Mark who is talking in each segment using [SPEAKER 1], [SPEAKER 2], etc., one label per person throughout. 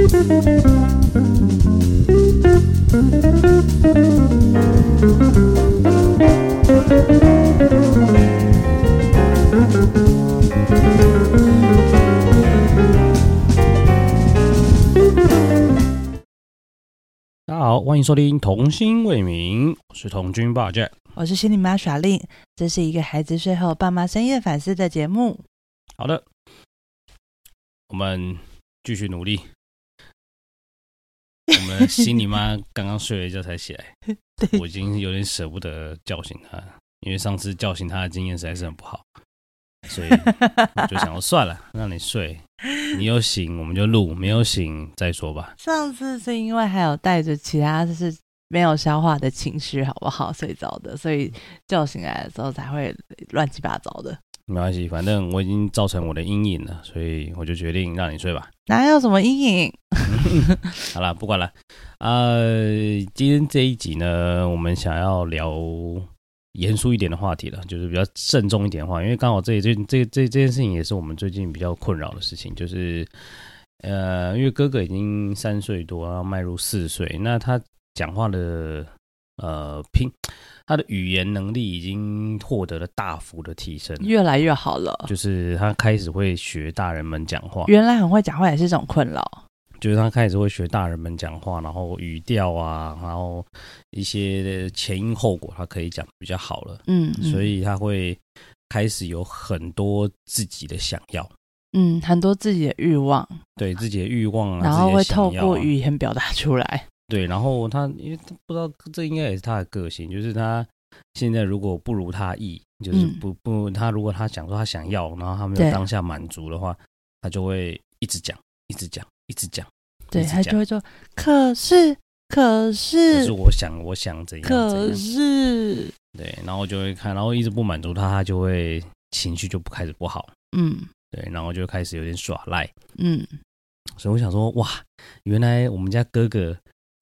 [SPEAKER 1] 大家好，欢迎收听《童心未泯》，我是童军爸 Jack，
[SPEAKER 2] 我是心理妈耍令，这是一个孩子睡后爸妈深夜反思的节目。
[SPEAKER 1] 好的，我们继续努力。我们心里妈刚刚睡了一觉才起来，我已经有点舍不得叫醒她，因为上次叫醒她的经验实在是很不好，所以我就想说 算了，让你睡，你有醒我们就录，没有醒再说吧。
[SPEAKER 2] 上次是因为还有带着其他就是没有消化的情绪，好不好睡着的，所以叫醒来的时候才会乱七八糟的。
[SPEAKER 1] 没关系，反正我已经造成我的阴影了，所以我就决定让你睡吧。
[SPEAKER 2] 哪有什么阴影？
[SPEAKER 1] 好了，不管了。呃，今天这一集呢，我们想要聊严肃一点的话题了，就是比较慎重一点的话，因为刚好这这这这这件事情也是我们最近比较困扰的事情，就是呃，因为哥哥已经三岁多，要迈入四岁，那他讲话的呃拼。他的语言能力已经获得了大幅的提升，
[SPEAKER 2] 越来越好了。
[SPEAKER 1] 就是他开始会学大人们讲话，
[SPEAKER 2] 原来很会讲话也是一种困扰。
[SPEAKER 1] 就是他开始会学大人们讲话，然后语调啊，然后一些前因后果，他可以讲比较好了。嗯，嗯，所以他会开始有很多自己的想要，
[SPEAKER 2] 嗯，很多自己的欲望，
[SPEAKER 1] 对自己的欲望啊，
[SPEAKER 2] 然后会透过语言表达出来。
[SPEAKER 1] 对，然后他因为他不知道这应该也是他的个性，就是他现在如果不如他意，就是不不他如果他想说他想要，然后他没有当下满足的话，他就会一直讲，一直讲，一直讲，
[SPEAKER 2] 对，他就会说，可是可是，
[SPEAKER 1] 可是我想我想怎样，
[SPEAKER 2] 可是。
[SPEAKER 1] 对，然后就会看，然后一直不满足他，他就会情绪就不开始不好，嗯，对，然后就开始有点耍赖，嗯，所以我想说，哇，原来我们家哥哥。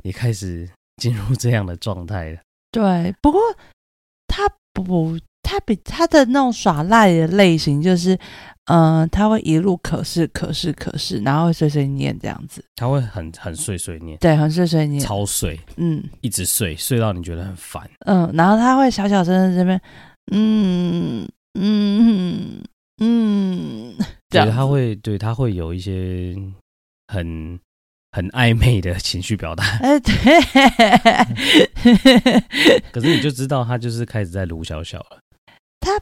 [SPEAKER 1] 也开始进入这样的状态了。
[SPEAKER 2] 对，不过他不，他比他的那种耍赖的类型，就是，嗯、呃，他会一路可是可是可是，然后会碎碎念这样子。
[SPEAKER 1] 他会很很碎碎念，
[SPEAKER 2] 对，很碎碎念，
[SPEAKER 1] 超碎，嗯，一直碎，碎到你觉得很烦。
[SPEAKER 2] 嗯，然后他会小小声在这边，嗯嗯嗯，
[SPEAKER 1] 对，他会，对，他会有一些很。很暧昧的情绪表达，哎，对，可是你就知道他就是开始在卢小小了。
[SPEAKER 2] 他，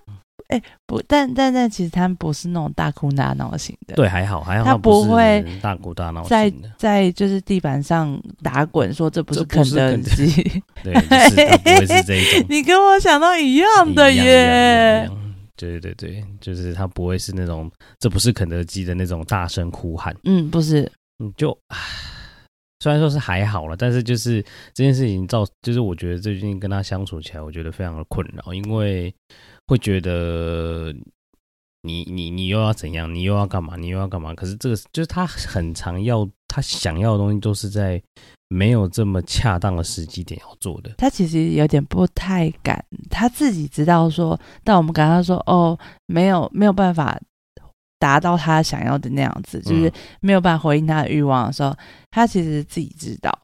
[SPEAKER 2] 哎，不，但但但其实他不是那种大哭大闹型的，
[SPEAKER 1] 对，还好还好，
[SPEAKER 2] 他不会
[SPEAKER 1] 大哭大闹，
[SPEAKER 2] 在在就是地板上打滚，说这不是肯德基，
[SPEAKER 1] 对，就是他不会是这一种。
[SPEAKER 2] 你跟我想到一样的耶，
[SPEAKER 1] 对对对，就是他不会是那种这不是肯德基的那种大声哭喊，
[SPEAKER 2] 嗯，不是。
[SPEAKER 1] 你就，虽然说是还好了，但是就是这件事情造，就是我觉得最近跟他相处起来，我觉得非常的困扰，因为会觉得你你你又要怎样，你又要干嘛，你又要干嘛？可是这个就是他很常要他想要的东西，都是在没有这么恰当的时机点要做的。
[SPEAKER 2] 他其实有点不太敢，他自己知道说，但我们跟他说哦，没有没有办法。达到他想要的那样子，就是没有办法回应他的欲望的时候，嗯、他其实自己知道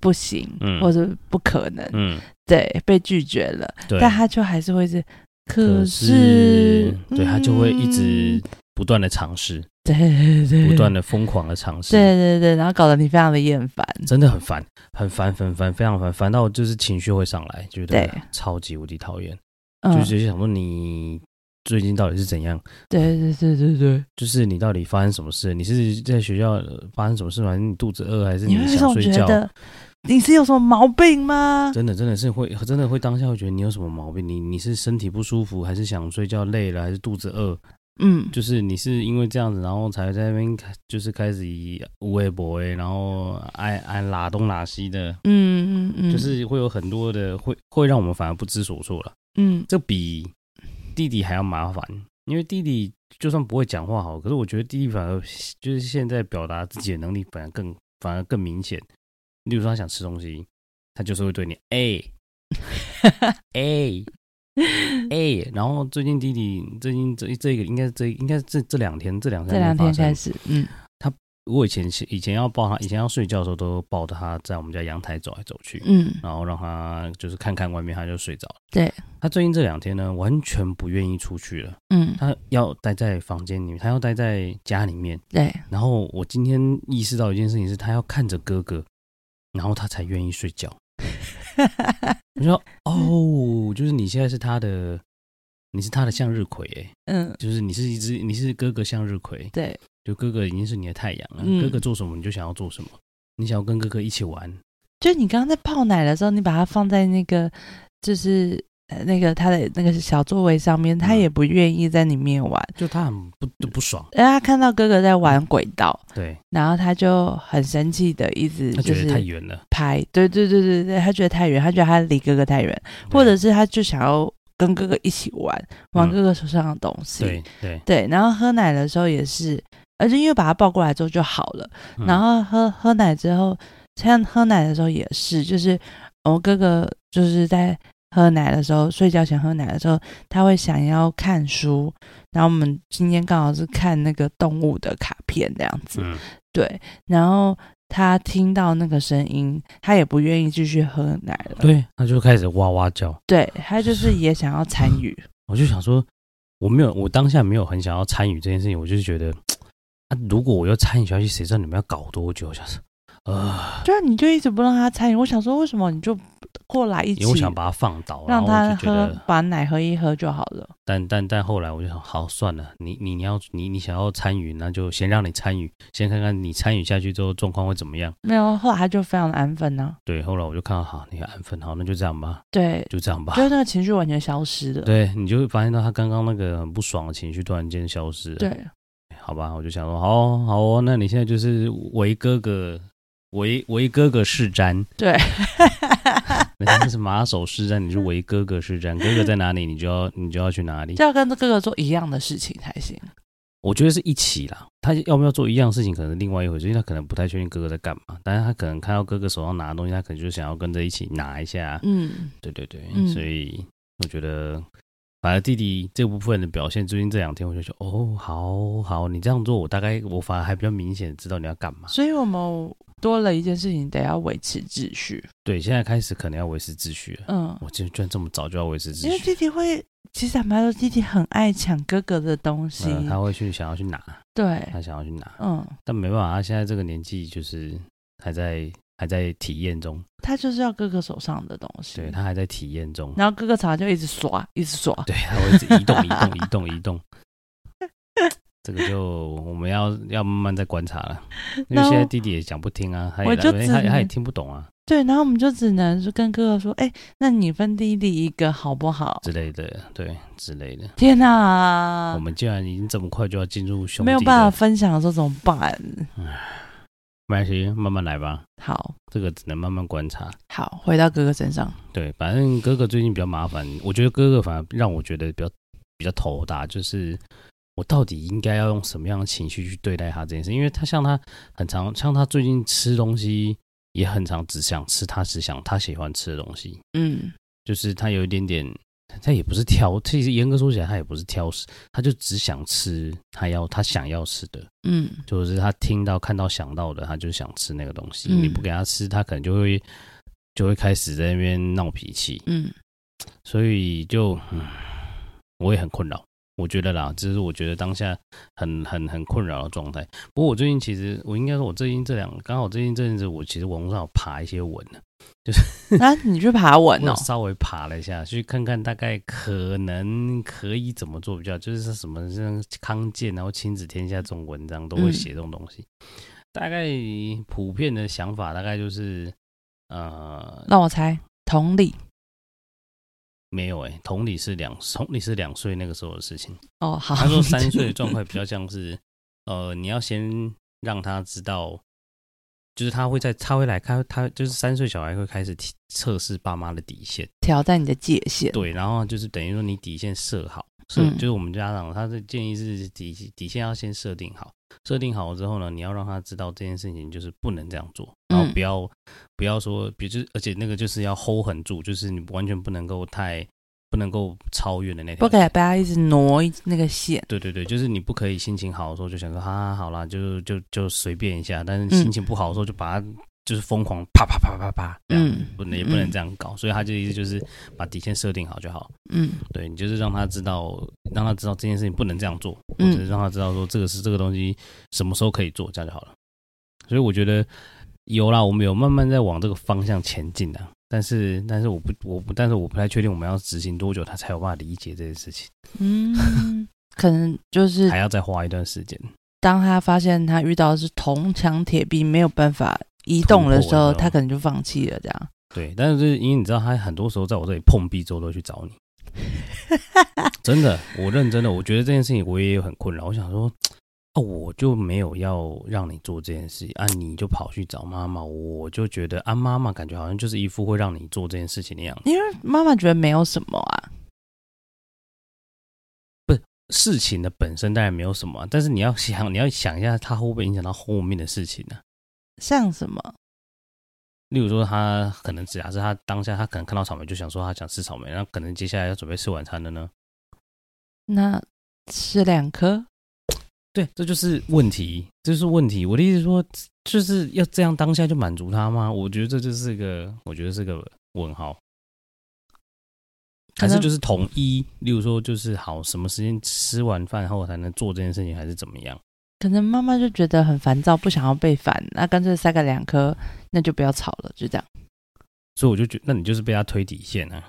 [SPEAKER 2] 不行，嗯、或者不可能，嗯、对，被拒绝了，对。但他就还是会是，可是，
[SPEAKER 1] 对、嗯、他就会一直不断的尝试，
[SPEAKER 2] 对对。对，
[SPEAKER 1] 不断的疯狂的尝试，
[SPEAKER 2] 对对对，然后搞得你非常的厌烦，
[SPEAKER 1] 真的很烦，很烦，很烦，非常烦，烦到就是情绪会上来，觉得超级无敌讨厌，对就是想说你。最近到底是怎样？
[SPEAKER 2] 对对对对对，
[SPEAKER 1] 就是你到底发生什么事？你是在学校发生什么事吗？还是你肚子饿，还是你想睡觉？
[SPEAKER 2] 你是有什么毛病吗？
[SPEAKER 1] 真的真的是会真的会当下会觉得你有什么毛病？你你是身体不舒服，还是想睡觉累了，还是肚子饿？嗯，就是你是因为这样子，然后才在那边开就是开始以无微博哎，然后爱爱拉东拉西的，嗯嗯嗯，就是会有很多的会会让我们反而不知所措了。嗯，这比。弟弟还要麻烦，因为弟弟就算不会讲话好，可是我觉得弟弟反而就是现在表达自己的能力反而更反而更明显。例如说他想吃东西，他就是会对你哎 哎哎，然后最近弟弟最近这这个应该这应该是这这两天这两天这两天开始，嗯，他我以前以前要抱他，以前要睡觉的时候都抱着他在我们家阳台走来走去，
[SPEAKER 2] 嗯，
[SPEAKER 1] 然后让他就是看看外面，他就睡着了。
[SPEAKER 2] 对，
[SPEAKER 1] 他最近这两天呢，完全不愿意出去了，
[SPEAKER 2] 嗯，
[SPEAKER 1] 他要待在房间里面，他要待在家里面。
[SPEAKER 2] 对，
[SPEAKER 1] 然后我今天意识到一件事情是，他要看着哥哥，然后他才愿意睡觉。我说哦，就是你现在是他的，你是他的向日葵，哎，嗯，就是你是一只，你是哥哥向日葵，
[SPEAKER 2] 对。
[SPEAKER 1] 就哥哥已经是你的太阳了，
[SPEAKER 2] 嗯、
[SPEAKER 1] 哥哥做什么你就想要做什么，你想要跟哥哥一起玩。
[SPEAKER 2] 就你刚刚在泡奶的时候，你把它放在那个就是那个他的那个小座位上面，他也不愿意在里面玩，
[SPEAKER 1] 嗯、就他很不不爽。
[SPEAKER 2] 然后他看到哥哥在玩轨道，
[SPEAKER 1] 对，
[SPEAKER 2] 然后他就很生气的一直就是
[SPEAKER 1] 太远了，
[SPEAKER 2] 拍，对对对对对，他觉得太远，他觉得他离哥哥太远，或者是他就想要跟哥哥一起玩，玩哥哥手上的东西，
[SPEAKER 1] 嗯、对对。
[SPEAKER 2] 对，然后喝奶的时候也是。而且因为把他抱过来之后就好了，嗯、然后喝喝奶之后，像喝奶的时候也是，就是我哥哥就是在喝奶的时候，睡觉前喝奶的时候，他会想要看书。然后我们今天刚好是看那个动物的卡片这样子，嗯、对。然后他听到那个声音，他也不愿意继续喝奶了，
[SPEAKER 1] 对，他就开始哇哇叫，
[SPEAKER 2] 对，他就是也想要参与。
[SPEAKER 1] 我就想说，我没有，我当下没有很想要参与这件事情，我就是觉得。啊！如果我要参与下去，谁知道你们要搞多久？我想说，啊，
[SPEAKER 2] 对啊，你就一直不让他参与。我想说，为什么你就过来一起？
[SPEAKER 1] 因为我想把他放倒，
[SPEAKER 2] 让他喝，把奶喝一喝就好了。
[SPEAKER 1] 但但但后来我就想，好算了，你你你要你你想要参与，那就先让你参与，先看看你参与下去之后状况会怎么样。
[SPEAKER 2] 没有，后来他就非常的安分呢、啊。
[SPEAKER 1] 对，后来我就看到，好，你安分，好，那就这样吧。
[SPEAKER 2] 对，
[SPEAKER 1] 就这样吧。
[SPEAKER 2] 就是那个情绪完全消失了。
[SPEAKER 1] 对，你就会发现到他刚刚那个很不爽的情绪突然间消失了。
[SPEAKER 2] 对。
[SPEAKER 1] 好吧，我就想说，好好哦，那你现在就是为哥哥，为为哥哥是瞻，
[SPEAKER 2] 对，
[SPEAKER 1] 那是马首是瞻，你是为哥哥是瞻，哥哥在哪里，你就要你就要去哪里，
[SPEAKER 2] 就要跟哥哥做一样的事情才行。
[SPEAKER 1] 我觉得是一起啦，他要不要做一样事情，可能是另外一回事，因为他可能不太确定哥哥在干嘛，但是他可能看到哥哥手上拿的东西，他可能就想要跟着一起拿一下。嗯，对对对，嗯、所以我觉得。反而弟弟这部分的表现，最近这两天我就说，哦，好好，你这样做，我大概我反而还比较明显知道你要干嘛。
[SPEAKER 2] 所以我们多了一件事情，得要维持秩序。
[SPEAKER 1] 对，现在开始可能要维持秩序了。嗯，我居然这么早就要维持秩序，
[SPEAKER 2] 因为弟弟会，其实坦白说，弟弟很爱抢哥哥的东西，
[SPEAKER 1] 嗯、他会去想要去拿，
[SPEAKER 2] 对，
[SPEAKER 1] 他想要去拿，
[SPEAKER 2] 嗯，
[SPEAKER 1] 但没办法，他现在这个年纪就是还在。还在体验中，
[SPEAKER 2] 他就是要哥哥手上的东西，
[SPEAKER 1] 对，他还在体验中，
[SPEAKER 2] 然后哥哥常常就一直耍，一直耍，
[SPEAKER 1] 对，他会一直移动，移动，移动，移动。这个就我们要要慢慢再观察了，因为现在弟弟也讲不听啊，他也他他也听不懂啊。
[SPEAKER 2] 对，然后我们就只能是跟哥哥说，哎，那你分弟弟一个好不好？
[SPEAKER 1] 之类的，对，之类的。
[SPEAKER 2] 天哪，
[SPEAKER 1] 我们既然已经这么快就要进入兄弟，
[SPEAKER 2] 没有办法分享的时候怎么办？
[SPEAKER 1] 没关系，慢慢来吧。
[SPEAKER 2] 好，
[SPEAKER 1] 这个只能慢慢观察。
[SPEAKER 2] 好，回到哥哥身上。
[SPEAKER 1] 对，反正哥哥最近比较麻烦。我觉得哥哥反而让我觉得比较比较头大，就是我到底应该要用什么样的情绪去对待他这件事？因为他像他很常，像他最近吃东西也很常，只想吃他只想他喜欢吃的东西。嗯，就是他有一点点。他也不是挑，其实严格说起来，他也不是挑食，他就只想吃他要他想要吃的，嗯，就是他听到、看到、想到的，他就想吃那个东西。嗯、你不给他吃，他可能就会就会开始在那边闹脾气，嗯，所以就嗯，我也很困扰。我觉得啦，这是我觉得当下很很很困扰的状态。不过我最近其实，我应该说，我最近这两刚好最近这阵子，我其实网络上有爬一些文呢，就是
[SPEAKER 2] 啊，你去爬文哦，
[SPEAKER 1] 稍微爬了一下，去看看大概可能可以怎么做比较，就是什么像康健然后亲子天下这种文章都会写这种东西。嗯、大概普遍的想法大概就是，呃，
[SPEAKER 2] 让我猜，同理。
[SPEAKER 1] 没有哎、欸，同理是两 同理是两岁那个时候的事情
[SPEAKER 2] 哦。好，
[SPEAKER 1] 他说三岁的状态比较像是，呃，你要先让他知道，就是他会在他会来看他就是三岁小孩会开始测试爸妈的底线，
[SPEAKER 2] 挑战你的界限。
[SPEAKER 1] 对，然后就是等于说你底线设好，设、嗯、就是我们家长他的建议是底底线要先设定好，设定好了之后呢，你要让他知道这件事情就是不能这样做，然后不要、嗯、不要说，比如就是而且那个就是要 hold 很住，就是你完全不能够太。不能够超越的那条，
[SPEAKER 2] 不可以不要一直挪那个线。
[SPEAKER 1] 对对对，就是你不可以心情好的时候就想说哈哈好啦，就就就随便一下，但是心情不好的时候就把它就是疯狂啪啪啪啪啪，嗯，不能也不能这样搞，嗯、所以他就意思就是把底线设定好就好。嗯，对你就是让他知道，让他知道这件事情不能这样做，或者是让他知道说这个是这个东西什么时候可以做，这样就好了。所以我觉得有啦，我们有慢慢在往这个方向前进的。但是，但是我不，我不，但是我不太确定我们要执行多久，他才有办法理解这件事情。
[SPEAKER 2] 嗯，可能就是
[SPEAKER 1] 还要再花一段时间。
[SPEAKER 2] 当他发现他遇到的是铜墙铁壁，没有办法移动的时候，他可能就放弃了。这样。
[SPEAKER 1] 对，但是就是因为你知道，他很多时候在我这里碰壁之后，都会去找你。真的，我认真的，我觉得这件事情我也有很困扰。我想说。哦，我就没有要让你做这件事啊，你就跑去找妈妈，我就觉得啊，妈妈感觉好像就是一副会让你做这件事情的样子，
[SPEAKER 2] 因为妈妈觉得没有什么啊，
[SPEAKER 1] 不是事情的本身当然没有什么啊，但是你要想，你要想一下，它会不会影响到后面的事情呢？
[SPEAKER 2] 像什么？
[SPEAKER 1] 例如说，他可能只要是他当下他可能看到草莓就想说他想吃草莓，那可能接下来要准备吃晚餐了呢？
[SPEAKER 2] 那吃两颗？
[SPEAKER 1] 对，这就是问题，这就是问题。我的意思说，就是要这样当下就满足他吗？我觉得这就是一个，我觉得是个问号。还是就是统一，例如说，就是好，什么时间吃完饭后才能做这件事情，还是怎么样？
[SPEAKER 2] 可能妈妈就觉得很烦躁，不想要被烦，那干脆塞个两颗，那就不要吵了，就这样。
[SPEAKER 1] 所以我就觉得，那你就是被他推底线啊。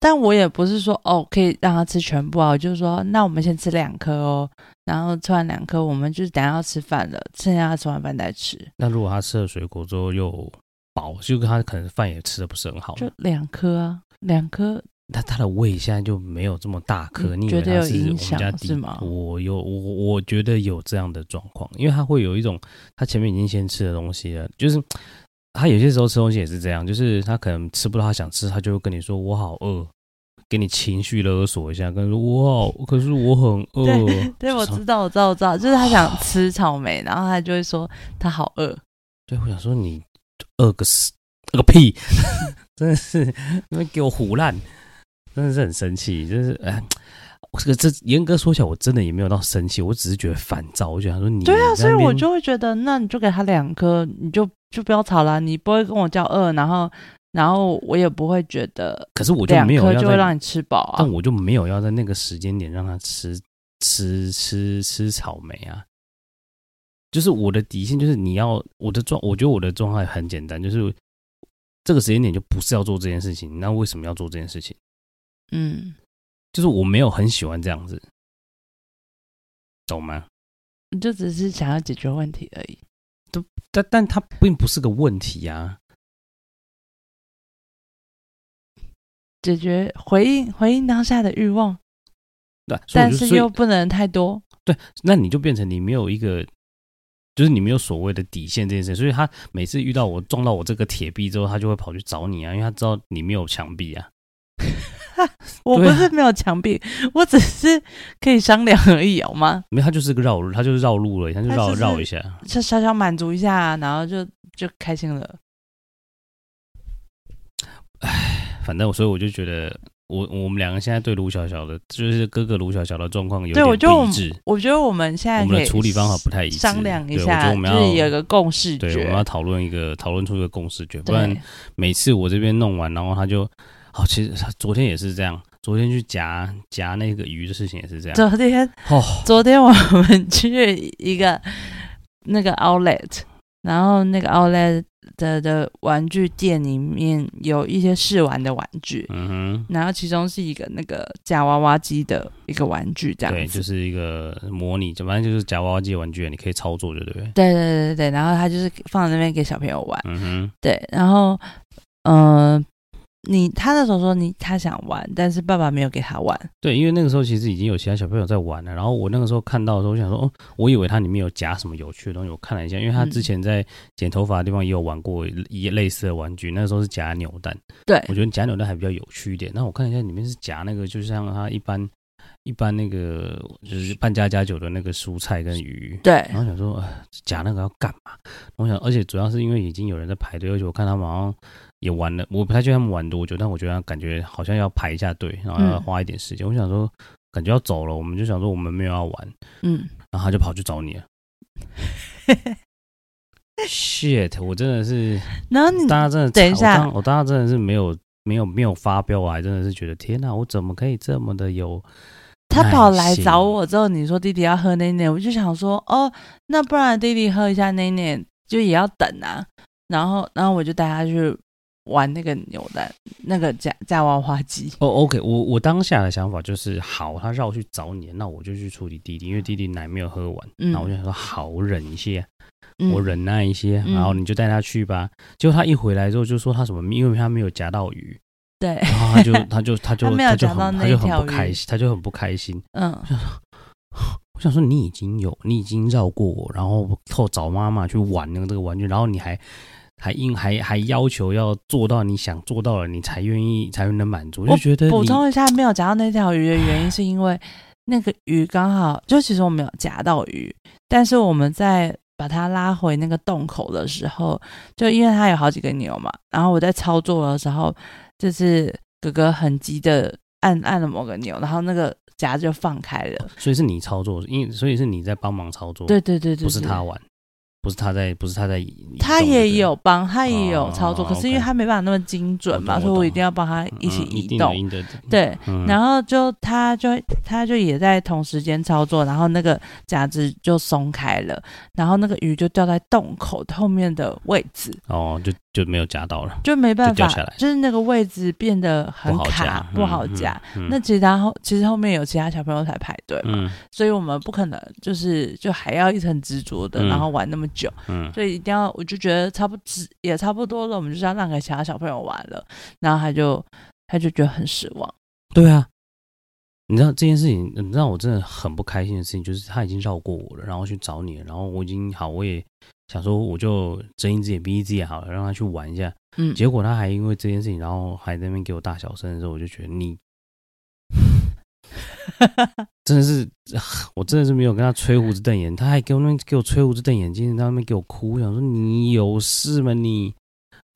[SPEAKER 2] 但我也不是说哦，可以让他吃全部啊，就是说，那我们先吃两颗哦，然后吃完两颗，我们就是等下要吃饭了，剩下他吃完饭再吃。
[SPEAKER 1] 那如果他吃了水果之后又饱，就跟他可能饭也吃的不是很好，
[SPEAKER 2] 就两颗啊，两颗。
[SPEAKER 1] 那他的胃现在就没有这么大颗，你觉得有影响是吗？我有我我觉得有这样的状况，因为他会有一种他前面已经先吃的东西了，就是。他有些时候吃东西也是这样，就是他可能吃不到他想吃，他就会跟你说我好饿，给你情绪勒索一下，跟你说我好，可是我很饿。
[SPEAKER 2] 对，对，我知道，我知道，我知道，就是他想吃草莓，然后他就会说他好饿。
[SPEAKER 1] 对，我想说你饿个死，饿个屁，真的是因为给我胡烂，真的是很生气，就是哎。这个这严格说起来，我真的也没有到生气，我只是觉得烦躁。我觉得他说你，
[SPEAKER 2] 对啊，所以我就会觉得，那你就给他两颗，你就就不要吵了，你不会跟我叫饿，然后然后我也不会觉得，
[SPEAKER 1] 可是我就没有要
[SPEAKER 2] 就会让你吃饱啊，
[SPEAKER 1] 但我就没有要在那个时间点让他吃吃吃吃草莓啊。就是我的底线，就是你要我的状，我觉得我的状态很简单，就是这个时间点就不是要做这件事情，那为什么要做这件事情？嗯。就是我没有很喜欢这样子，懂吗？
[SPEAKER 2] 你就只是想要解决问题而已，
[SPEAKER 1] 都但但它并不是个问题呀、啊。
[SPEAKER 2] 解决回应回应当下的欲望，对，但是又不能太多。
[SPEAKER 1] 对，那你就变成你没有一个，就是你没有所谓的底线这件事。所以他每次遇到我撞到我这个铁壁之后，他就会跑去找你啊，因为他知道你没有墙壁啊。
[SPEAKER 2] 我不是没有墙壁，啊、我只是可以商量而已，好吗？
[SPEAKER 1] 没有，他就是个绕路，他就是绕路了，他就绕绕一下，
[SPEAKER 2] 就小小满足一下，然后就就开心了。
[SPEAKER 1] 唉，反正我所以我就觉得，我我们两个现在对卢小小的，就是哥哥卢小小的状况有点不一致。
[SPEAKER 2] 我觉得我们现在
[SPEAKER 1] 我们的处理方法不太一致，
[SPEAKER 2] 商量一下，我们要就是有个共识，
[SPEAKER 1] 对，我们要讨论一个讨论出一个共识决，不然每次我这边弄完，然后他就。哦，其实昨天也是这样。昨天去夹夹那个鱼的事情也是这样。
[SPEAKER 2] 昨天哦，昨天我们去一个那个 outlet，然后那个 outlet 的的玩具店里面有一些试玩的玩具，嗯哼，然后其中是一个那个夹娃娃机的一个玩具，这样
[SPEAKER 1] 对，就是一个模拟，反正就是夹娃娃机的玩具，你可以操作，对不对？
[SPEAKER 2] 对对对对对，然后他就是放在那边给小朋友玩，嗯哼，对，然后嗯。呃你他那时候说你他想玩，但是爸爸没有给他玩。
[SPEAKER 1] 对，因为那个时候其实已经有其他小朋友在玩了。然后我那个时候看到的时候，我想说，哦，我以为它里面有夹什么有趣的东西。我看了一下，因为他之前在剪头发的地方也有玩过一类似的玩具，那个时候是夹扭蛋。
[SPEAKER 2] 对，
[SPEAKER 1] 我觉得夹扭蛋还比较有趣一点。那我看一下里面是夹那个，就像他一般一般那个就是扮家家酒的那个蔬菜跟鱼。
[SPEAKER 2] 对，
[SPEAKER 1] 然后想说，夹那个要干嘛？我想，而且主要是因为已经有人在排队，而且我看他们好像。也玩了，我不太确定他们玩多久，但我觉得感觉好像要排一下队，然后要花一点时间。嗯、我想说，感觉要走了，我们就想说我们没有要玩，嗯，然后他就跑去找你了。shit！我真的是，然后你大家真的
[SPEAKER 2] 等一下，
[SPEAKER 1] 我大家真的是没有没有没有发飙，我还真的是觉得天哪，我怎么可以这么的有？
[SPEAKER 2] 他跑来找我之后，你说弟弟要喝奶奶，我就想说哦，那不然弟弟喝一下奶奶，就也要等啊。然后，然后我就带他去玩那个扭蛋，那个夹夹娃娃机。
[SPEAKER 1] 哦，OK，我我当下的想法就是，好，他让我去找你，那我就去处理弟弟，因为弟弟奶没有喝完。嗯，然后我就想说，好，忍一些。我忍耐一些，嗯、然后你就带他去吧。结果他一回来之后就说他什么，因为他没有夹到鱼。
[SPEAKER 2] 对，
[SPEAKER 1] 然后他就他就 他就
[SPEAKER 2] 他没有夹到那条鱼，
[SPEAKER 1] 他就很不开心，他就很不开心。嗯，我想说你已经有，你已经绕过我，然后后找妈妈去玩那个这个玩具，然后你还还应还还要求要做到你想做到了，你才愿意才能满足。我就觉得
[SPEAKER 2] 补充一下，没有夹到那条鱼的原因 是因为那个鱼刚好就其实我没有夹到鱼，但是我们在。把它拉回那个洞口的时候，就因为它有好几个钮嘛，然后我在操作的时候，就是哥哥很急的按按了某个钮，然后那个夹就放开了。
[SPEAKER 1] 所以是你操作，因为所以是你在帮忙操作，
[SPEAKER 2] 对对对对，
[SPEAKER 1] 不是他玩。不是他在，不是他在，
[SPEAKER 2] 他也有帮，他也有操作，可是因为他没办法那么精准嘛，所以我一定要帮他一起移动。对，然后就他就他就也在同时间操作，然后那个夹子就松开了，然后那个鱼就掉在洞口后面的位置。
[SPEAKER 1] 哦，就就没有夹到了，
[SPEAKER 2] 就没办法，就是那个位置变得很卡，不好夹。那其他后其实后面有其他小朋友在排队嘛，所以我们不可能就是就还要一层执着的，然后玩那么。久，嗯，所以一定要，我就觉得差不多也差不多了，我们就是要让给其他小朋友玩了，然后他就他就觉得很失望。
[SPEAKER 1] 对啊，你知道这件事情，你知道我真的很不开心的事情，就是他已经绕过我了，然后去找你了，然后我已经好，我也想说，我就睁一只眼闭一只眼好了，让他去玩一下，嗯，结果他还因为这件事情，然后还在那边给我大小声的时候，我就觉得你。真的是，我真的是没有跟他吹胡子瞪眼，他还给我那边给我吹胡子瞪眼睛，在那边给我哭，我想说你有事吗？你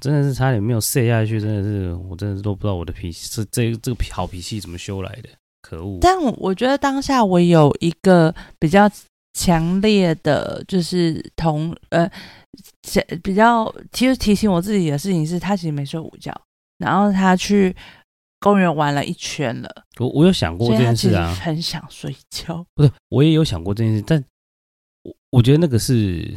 [SPEAKER 1] 真的是差点没有射下去，真的是，我真的是都不知道我的脾气是这这个好脾气怎么修来的，可恶！
[SPEAKER 2] 但我觉得当下我有一个比较强烈的，就是同呃，比较其实提醒我自己的事情是，他其实没睡午觉，然后他去。公园玩了一圈了，
[SPEAKER 1] 我我有想过这件事啊，
[SPEAKER 2] 很想睡觉。
[SPEAKER 1] 不是，我也有想过这件事，但我我觉得那个是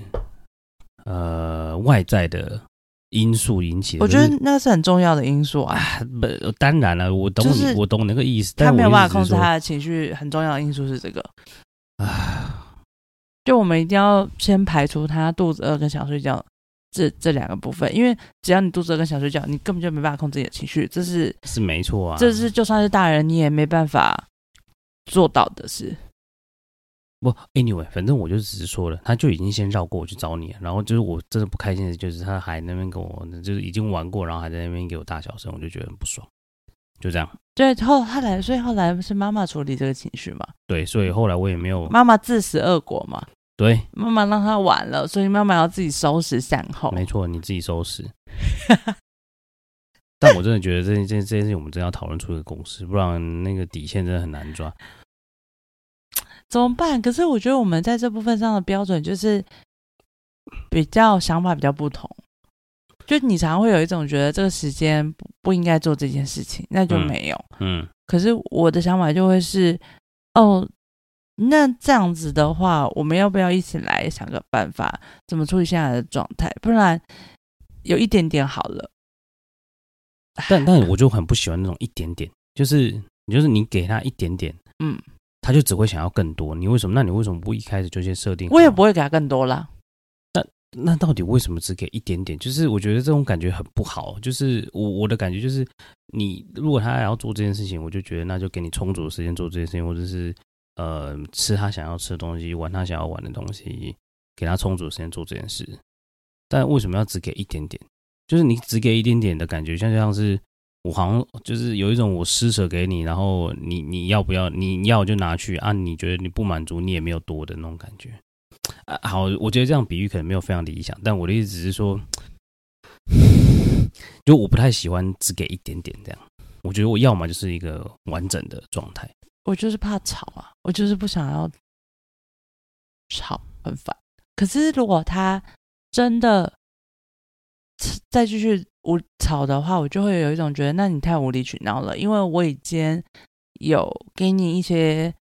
[SPEAKER 1] 呃外在的因素引起的。
[SPEAKER 2] 我觉得那个是很重要的因素啊。
[SPEAKER 1] 不，当然了，我懂你，就是、我懂那个意思。但
[SPEAKER 2] 他没有办法控制他的情绪，很重要的因素是这个。啊，就我们一定要先排除他肚子饿跟想睡觉。这这两个部分，因为只要你肚子饿跟想睡觉，你根本就没办法控制你的情绪，这是
[SPEAKER 1] 是没错啊，
[SPEAKER 2] 这是就算是大人你也没办法做到的事。
[SPEAKER 1] 不，anyway，反正我就只是说了，他就已经先绕过我去找你了，然后就是我真的不开心的，就是他还那边跟我，就是已经玩过，然后还在那边给我大小声，我就觉得很不爽。就这样。
[SPEAKER 2] 对，后后来，所以后来不是妈妈处理这个情绪嘛？
[SPEAKER 1] 对，所以后来我也没有
[SPEAKER 2] 妈妈自食恶果嘛。
[SPEAKER 1] 对，
[SPEAKER 2] 妈妈让他玩了，所以妈妈要自己收拾善后。
[SPEAKER 1] 没错，你自己收拾。但我真的觉得这件这件事情，我们真的要讨论出一个共识，不然那个底线真的很难抓。
[SPEAKER 2] 怎么办？可是我觉得我们在这部分上的标准就是比较想法比较不同。就你常常会有一种觉得这个时间不不应该做这件事情，那就没有。嗯。嗯，可是我的想法就会是，哦。那这样子的话，我们要不要一起来想个办法，怎么处理现在的状态？不然有一点点好了，
[SPEAKER 1] 但但我就很不喜欢那种一点点，就是你就是你给他一点点，嗯，他就只会想要更多。你为什么？那你为什么不一开始就先设定？
[SPEAKER 2] 我也不会给他更多啦。
[SPEAKER 1] 那那到底为什么只给一点点？就是我觉得这种感觉很不好。就是我我的感觉就是，你如果他还要做这件事情，我就觉得那就给你充足的时间做这件事情，或者是。呃，吃他想要吃的东西，玩他想要玩的东西，给他充足的时间做这件事。但为什么要只给一点点？就是你只给一点点的感觉，像像是我好像就是有一种我施舍给你，然后你你要不要？你要就拿去啊？你觉得你不满足，你也没有多的那种感觉。啊，好，我觉得这样比喻可能没有非常理想，但我的意思只是说，就我不太喜欢只给一点点这样。我觉得我要么就是一个完整的状态。
[SPEAKER 2] 我就是怕吵啊，我就是不想要吵，很烦。可是如果他真的再继续无吵的话，我就会有一种觉得，那你太无理取闹了，因为我已经有给你一些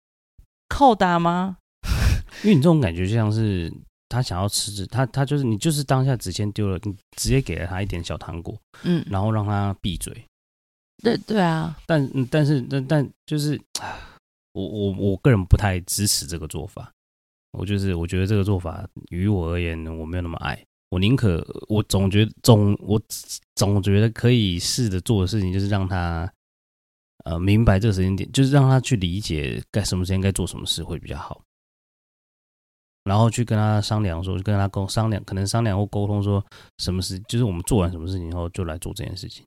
[SPEAKER 2] 扣打吗？
[SPEAKER 1] 因为你这种感觉就像是他想要吃，他他就是你就是当下只先丢了，你直接给了他一点小糖果，嗯，然后让他闭嘴。
[SPEAKER 2] 对对啊，
[SPEAKER 1] 但但是但但就是，我我我个人不太支持这个做法。我就是我觉得这个做法于我而言，我没有那么爱。我宁可我总觉得总我总觉得可以试着做的事情，就是让他呃明白这个时间点，就是让他去理解该什么时间该做什么事会比较好。然后去跟他商量说，就跟他沟商量，可能商量或沟通说什么事，就是我们做完什么事情以后就来做这件事情。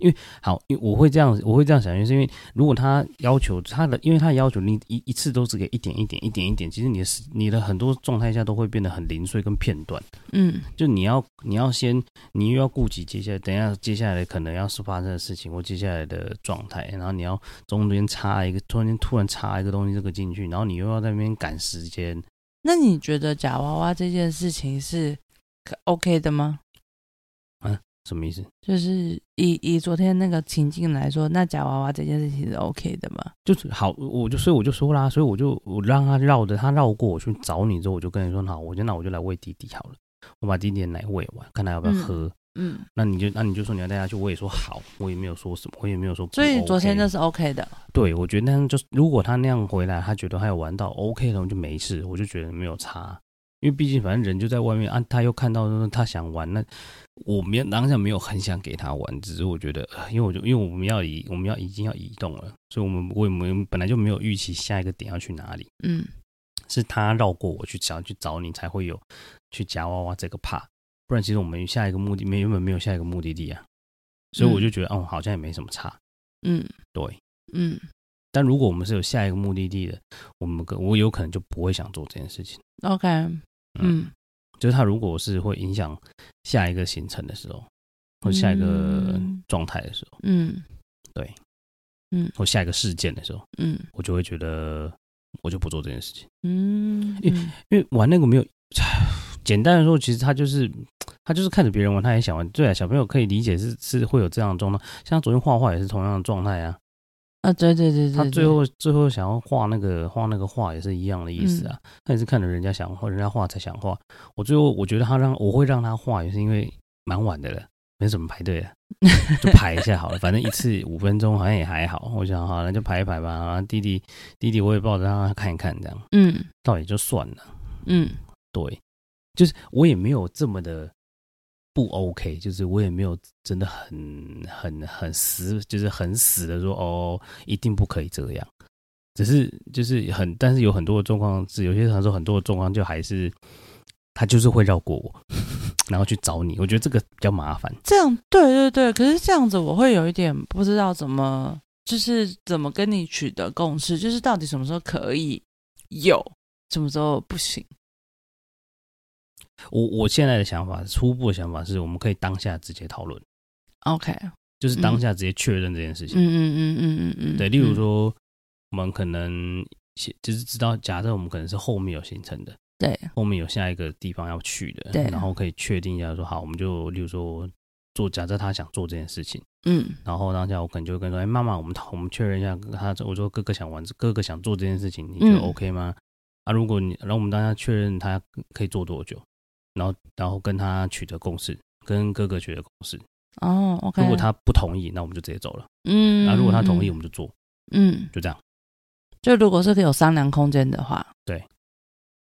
[SPEAKER 1] 因为好，因为我会这样，我会这样想，就是因为如果他要求他的，因为他要求你一一次都只给一点一点一点一点，其实你的你的很多状态下都会变得很零碎跟片段。嗯，就你要你要先，你又要顾及接下来，等一下接下来可能要是发生的事情或接下来的状态，然后你要中间插一个，突然间突然插一个东西这个进去，然后你又要在那边赶时间。
[SPEAKER 2] 那你觉得假娃娃这件事情是 OK 的吗？
[SPEAKER 1] 什么意思？
[SPEAKER 2] 就是以以昨天那个情境来说，那夹娃娃这件事情是 OK 的嘛？
[SPEAKER 1] 就是好，我就所以我就说啦，所以我就我让他绕着他绕过我去找你之后，我就跟你说好，我就那我就来喂弟弟好了，我把弟弟的奶喂完，看他要不要喝。嗯，嗯那你就那你就说你要带他去，我也说好，我也没有说什么，我也没有说 OK。
[SPEAKER 2] 所以昨天那是 OK 的。
[SPEAKER 1] 对，我觉得那样就如果他那样回来，他觉得他有玩到 OK 的，我就没事，我就觉得没有差。因为毕竟，反正人就在外面啊，他又看到说他想玩，那我没有当下没有很想给他玩，只是我觉得，因为我就因为我们要移，我们要已经要移动了，所以我们我们本来就没有预期下一个点要去哪里，嗯，是他绕过我去想要去找你，才会有去夹娃娃这个 part，不然其实我们下一个目的没原本没有下一个目的地啊，所以我就觉得哦，好像也没什么差，嗯，对，嗯，但如果我们是有下一个目的地的，我们个我有可能就不会想做这件事情
[SPEAKER 2] ，OK。嗯，
[SPEAKER 1] 就是他如果是会影响下一个行程的时候，或下一个状态的时候，嗯，对，嗯，或下一个事件的时候，嗯，我就会觉得我就不做这件事情，嗯，因为因为玩那个没有，简单的说，其实他就是他就是看着别人玩，他也想玩，对啊，小朋友可以理解是是会有这样的状态，像昨天画画也是同样的状态啊。
[SPEAKER 2] 啊，对对对对，
[SPEAKER 1] 他最后最后想要画那个画那个画也是一样的意思啊，嗯、他也是看着人家想画，人家画才想画。我最后我觉得他让我会让他画，也是因为蛮晚的了，没怎么排队了，就 排一下好了，反正一次五分钟好像也还好。我想好了就排一排吧，然后弟弟弟弟我也抱着让他看一看这样，嗯，倒也就算了，嗯，对，就是我也没有这么的。不 OK，就是我也没有真的很很很死，就是很死的说哦，一定不可以这样。只是就是很，但是有很多的状况是，有些时候很多的状况就还是他就是会绕过我，然后去找你。我觉得这个比较麻烦。
[SPEAKER 2] 这样对对对，可是这样子我会有一点不知道怎么，就是怎么跟你取得共识，就是到底什么时候可以有，什么时候不行。
[SPEAKER 1] 我我现在的想法，初步的想法是，我们可以当下直接讨论
[SPEAKER 2] ，OK，
[SPEAKER 1] 就是当下直接确认这件事情。
[SPEAKER 2] 嗯嗯嗯嗯嗯嗯。
[SPEAKER 1] 对，例如说，我们可能就是知道，假设我们可能是后面有行程的，
[SPEAKER 2] 对，
[SPEAKER 1] 后面有下一个地方要去的，
[SPEAKER 2] 对，
[SPEAKER 1] 然后可以确定一下说，好，我们就例如说做，假设他想做这件事情，嗯，然后当下我可能就会跟说，哎，妈妈，我们我们确认一下，他我说哥哥想玩，哥哥想做这件事情，你觉得 OK 吗？啊，如果你，然后我们当下确认他可以做多久？然后，然后跟他取得共识，跟哥哥取得共识。
[SPEAKER 2] 哦，OK。
[SPEAKER 1] 如果他不同意，那我们就直接走了。嗯。那如果他同意，我们就做。嗯，就这样。
[SPEAKER 2] 就如果是有商量空间的话，
[SPEAKER 1] 对。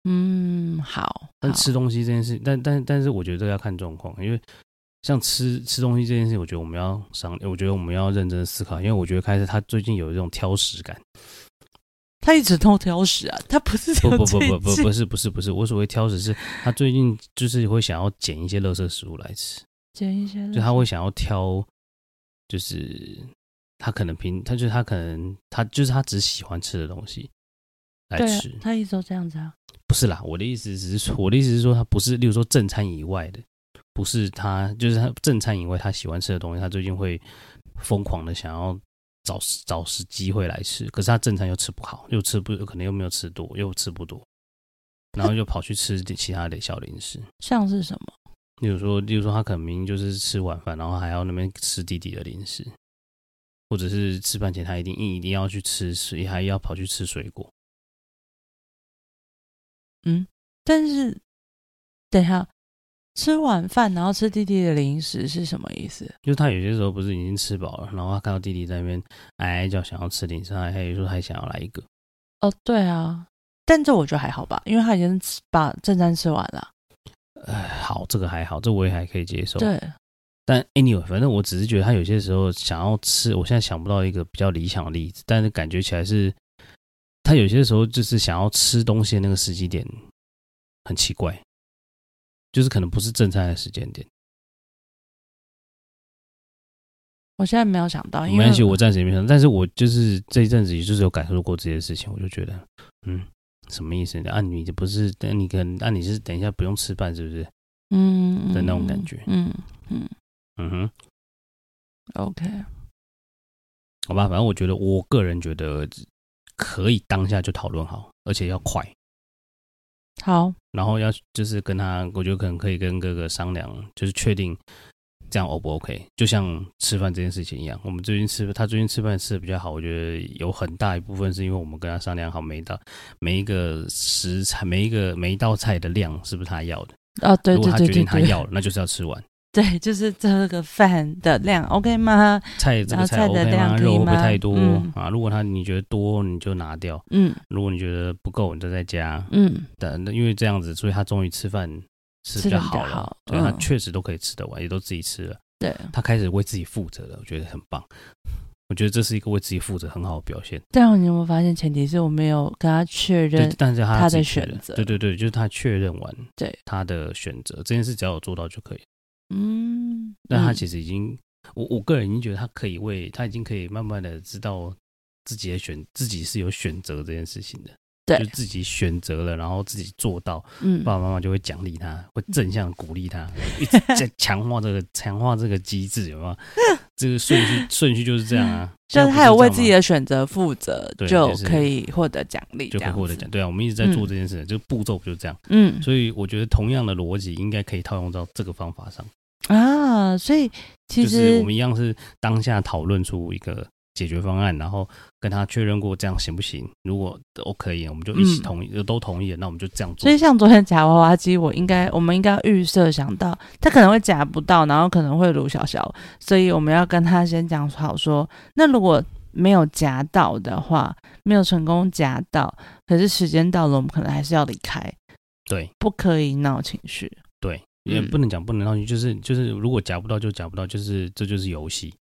[SPEAKER 2] 嗯，好。
[SPEAKER 1] 但吃东西这件事，但但但是，我觉得这个要看状况，因为像吃吃东西这件事，我觉得我们要商，我觉得我们要认真思考，因为我觉得开始他最近有一种挑食感。
[SPEAKER 2] 他一直都挑食啊，他不是
[SPEAKER 1] 不不不不不不是不是不是，我所谓挑食是，他最近就是会想要捡一些垃圾食物来吃，
[SPEAKER 2] 捡一些，
[SPEAKER 1] 就他会想要挑，就是他可能平，他就是他可能他就是他只喜欢吃的东西来吃，
[SPEAKER 2] 他一直都这样子啊？
[SPEAKER 1] 不是啦，我的意思只是说，我的意思是说，他不是，例如说正餐以外的，不是他，就是他正餐以外他喜欢吃的东西，他最近会疯狂的想要找找时机会来吃，可是他正餐又吃不好，又吃不，可能又没有吃多，又吃不多，然后又跑去吃其他的小零食，
[SPEAKER 2] 像是什么？
[SPEAKER 1] 例如说，例如说他可能明明就是吃晚饭，然后还要那边吃弟弟的零食，或者是吃饭前他一定一定要去吃水，还要跑去吃水果。
[SPEAKER 2] 嗯，但是等一下。吃晚饭，然后吃弟弟的零食是什么意思？
[SPEAKER 1] 就是他有些时候不是已经吃饱了，然后他看到弟弟在那边哀哀叫，想要吃零食，他还有时候还想要来一个。
[SPEAKER 2] 哦，对啊，但这我觉得还好吧，因为他已经把正餐吃完了。
[SPEAKER 1] 哎，好，这个还好，这我也还可以接受。
[SPEAKER 2] 对，
[SPEAKER 1] 但 anyway，反正我只是觉得他有些时候想要吃，我现在想不到一个比较理想的例子，但是感觉起来是，他有些时候就是想要吃东西的那个时机点很奇怪。就是可能不是正餐的时间点，
[SPEAKER 2] 我现在没有想到，
[SPEAKER 1] 没关系，我暂时也没想到。但是我就是这一阵子，也就是有感受过这些事情，我就觉得，嗯，什么意思？按、啊、你这不是等你跟按、啊、你是等一下不用吃饭，是不是？嗯，的那种感觉，
[SPEAKER 2] 嗯嗯
[SPEAKER 1] 嗯哼
[SPEAKER 2] ，OK，
[SPEAKER 1] 好吧，反正我觉得，我个人觉得可以当下就讨论好，而且要快。
[SPEAKER 2] 好，
[SPEAKER 1] 然后要就是跟他，我觉得可能可以跟哥哥商量，就是确定这样 O 不 OK？就像吃饭这件事情一样，我们最近吃，他最近吃饭吃的比较好，我觉得有很大一部分是因为我们跟他商量好每一道每一个食材，每一个每一道菜的量是不是他要的？
[SPEAKER 2] 啊，对对对对，对，
[SPEAKER 1] 如果他决定他要了，那就是要吃完。
[SPEAKER 2] 对，就是这个饭的量 OK 吗？
[SPEAKER 1] 菜这个菜 OK 吗？肉会不会太多、嗯、啊？如果他你觉得多，你就拿掉。嗯，如果你觉得不够，你就再加。嗯，但因为这样子，所以他终于吃饭吃比较好了。好对，他确实都可以吃得完，也都自己吃了。对，他开始为自己负责了，我觉得很棒。我觉得这是一个为自己负责很好的表现。
[SPEAKER 2] 但你有没有发现，前提是我没有跟他确认，
[SPEAKER 1] 但是他，
[SPEAKER 2] 他的选择。
[SPEAKER 1] 对对对，就是他确认完，对他的选择这件事，只要有做到就可以。嗯，那他其实已经，嗯、我我个人已经觉得他可以为他已经可以慢慢的知道自己的选，自己是有选择这件事情的，对，就自己选择了，然后自己做到，嗯，爸爸妈妈就会奖励他，会正向鼓励他，一直在强化这个强化这个机制，有没有？这个顺序顺序就是这样啊，
[SPEAKER 2] 就是他有为自己的选择负责，就可以获得奖励，
[SPEAKER 1] 就可以获得奖。对啊，我们一直在做这件事，就步骤就是这样？嗯，所以我觉得同样的逻辑应该可以套用到这个方法上。
[SPEAKER 2] 啊，所以其实
[SPEAKER 1] 就是我们一样是当下讨论出一个解决方案，然后跟他确认过这样行不行？如果都可以，我们就一起同意，嗯、都同意了，那我们就这样做。
[SPEAKER 2] 所以像昨天夹娃娃机，我应该我们应该预设想到他可能会夹不到，然后可能会卢小小，所以我们要跟他先讲好说，那如果没有夹到的话，没有成功夹到，可是时间到了，我们可能还是要离开。
[SPEAKER 1] 对，
[SPEAKER 2] 不可以闹情绪。
[SPEAKER 1] 对。也不能讲不能闹情绪，就是就是，如果夹不到就夹不到，就是这就是游戏。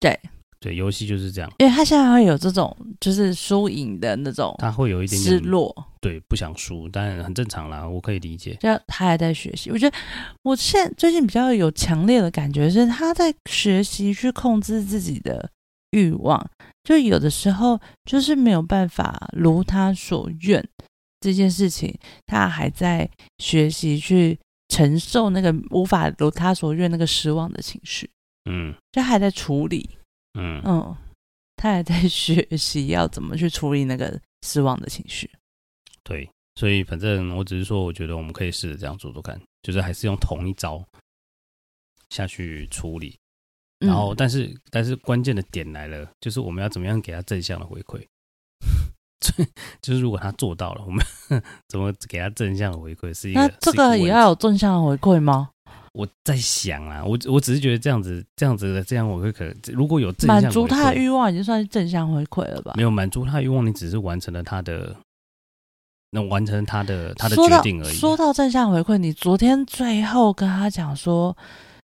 [SPEAKER 2] 对
[SPEAKER 1] 对，游戏就是这样。
[SPEAKER 2] 因为他现在会有这种就是输赢的那种，
[SPEAKER 1] 他会有一点点失落，对，不想输，但很正常啦，我可以理解。
[SPEAKER 2] 就他还在学习，我觉得我现在最近比较有强烈的感觉是他在学习去控制自己的欲望，就有的时候就是没有办法如他所愿这件事情，他还在学习去。承受那个无法如他所愿那个失望的情绪，嗯，就还在处理，嗯嗯，他还在学习要怎么去处理那个失望的情绪。
[SPEAKER 1] 对，所以反正我只是说，我觉得我们可以试着这样做做看，就是还是用同一招下去处理，然后，但是但是关键的点来了，就是我们要怎么样给他正向的回馈。就是如果他做到了，我们 怎么给他正向的回馈？是一个那
[SPEAKER 2] 这个也要有正向的回馈吗？
[SPEAKER 1] 我在想啊，我我只是觉得这样子这样子的这样我会，可能如果有正向
[SPEAKER 2] 满足他的欲望，已经算是正向回馈了吧？
[SPEAKER 1] 没有满足他的欲望，你只是完成了他的，那完成他的他的决定而已。
[SPEAKER 2] 说到正向回馈，你昨天最后跟他讲说。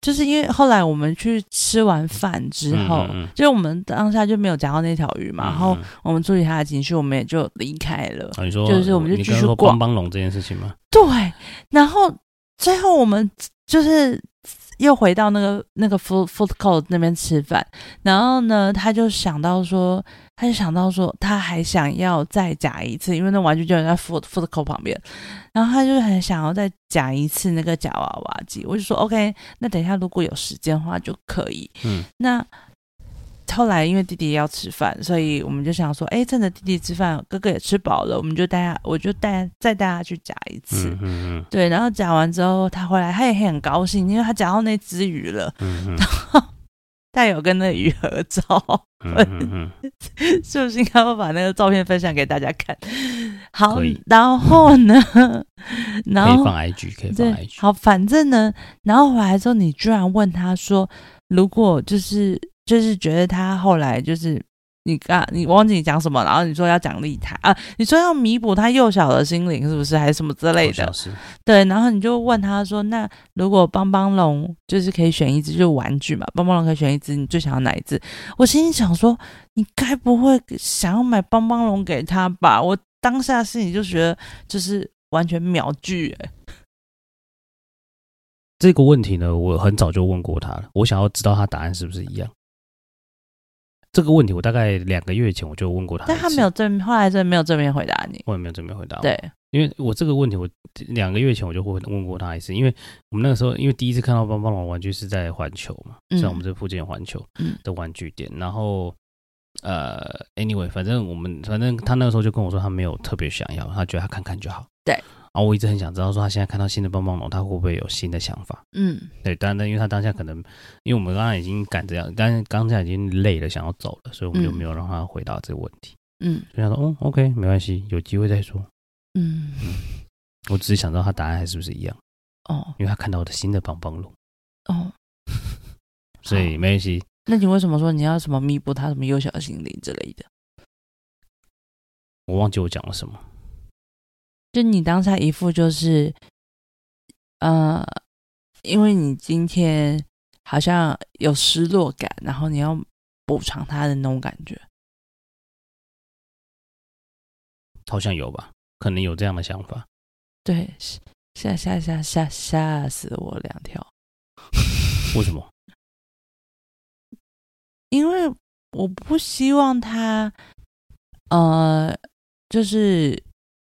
[SPEAKER 2] 就是因为后来我们去吃完饭之后，嗯嗯嗯就我们当下就没有讲到那条鱼嘛，然后我们处理他的情绪，我们也就离开了。
[SPEAKER 1] 啊、你说
[SPEAKER 2] 就是我们就继续逛
[SPEAKER 1] 帮帮龙这件事情吗？
[SPEAKER 2] 对，然后最后我们就是又回到那个那个 food food court 那边吃饭，然后呢，他就想到说，他就想到说，他还想要再夹一次，因为那玩具就在 food food court 旁边，然后他就很想要再夹一次那个夹娃娃机。我就说 OK，那等一下如果有时间的话就可以。嗯，那。后来因为弟弟要吃饭，所以我们就想说，哎，趁着弟弟吃饭，哥哥也吃饱了，我们就带他，我就带再带他去夹一次。嗯嗯，对，然后夹完之后，他回来他也很高兴，因为他夹到那只鱼了。嗯嗯，然后他有跟那鱼合照。嗯嗯，是不是应该要把那个照片分享给大家看？好，然后呢？然后可以放
[SPEAKER 1] IG，可以放 IG。
[SPEAKER 2] 好，反正呢，然后回来之后，你居然问他说，如果就是。就是觉得他后来就是你刚你忘记你讲什么，然后你说要奖励他啊，你说要弥补他幼小的心灵是不是，还是什么之类的？对，然后你就问他说：“那如果帮帮龙就是可以选一只，就是玩具嘛，帮帮龙可以选一只，你最想要哪一只？”我心里想说：“你该不会想要买帮帮龙给他吧？”我当下心里就觉得就是完全秒拒哎。
[SPEAKER 1] 这个问题呢，我很早就问过他了，我想要知道他答案是不是一样。这个问题我大概两个月前我就问过他，
[SPEAKER 2] 但他没有正，后来真的没有正面回答你。
[SPEAKER 1] 我也没有正面回答。
[SPEAKER 2] 对，
[SPEAKER 1] 因为我这个问题我两个月前我就会问过他一次，因为我们那个时候因为第一次看到帮帮龙玩具是在环球嘛，在我们这附近环球的玩具店，然后呃，anyway，反正我们反正他那个时候就跟我说他没有特别想要，他觉得他看看就好。
[SPEAKER 2] 对。
[SPEAKER 1] 然后我一直很想知道，说他现在看到新的帮帮龙，他会不会有新的想法？嗯，对，当然，因为他当下可能，因为我们刚刚已经赶着要，刚刚才已经累了，想要走了，所以我们就没有让他回答这个问题。嗯，就想说，哦，OK，没关系，有机会再说。嗯嗯，我只是想知道他答案还是不是一样。哦，因为他看到我的新的帮帮龙。哦，所以没关系。
[SPEAKER 2] 那你为什么说你要什么弥补他什么幼小心灵之类的？
[SPEAKER 1] 我忘记我讲了什么。
[SPEAKER 2] 就你当下一副就是，呃，因为你今天好像有失落感，然后你要补偿他的那种感觉，
[SPEAKER 1] 好像有吧？可能有这样的想法。
[SPEAKER 2] 对，吓吓吓吓吓死我两条！
[SPEAKER 1] 为什么？
[SPEAKER 2] 因为我不希望他，呃，就是。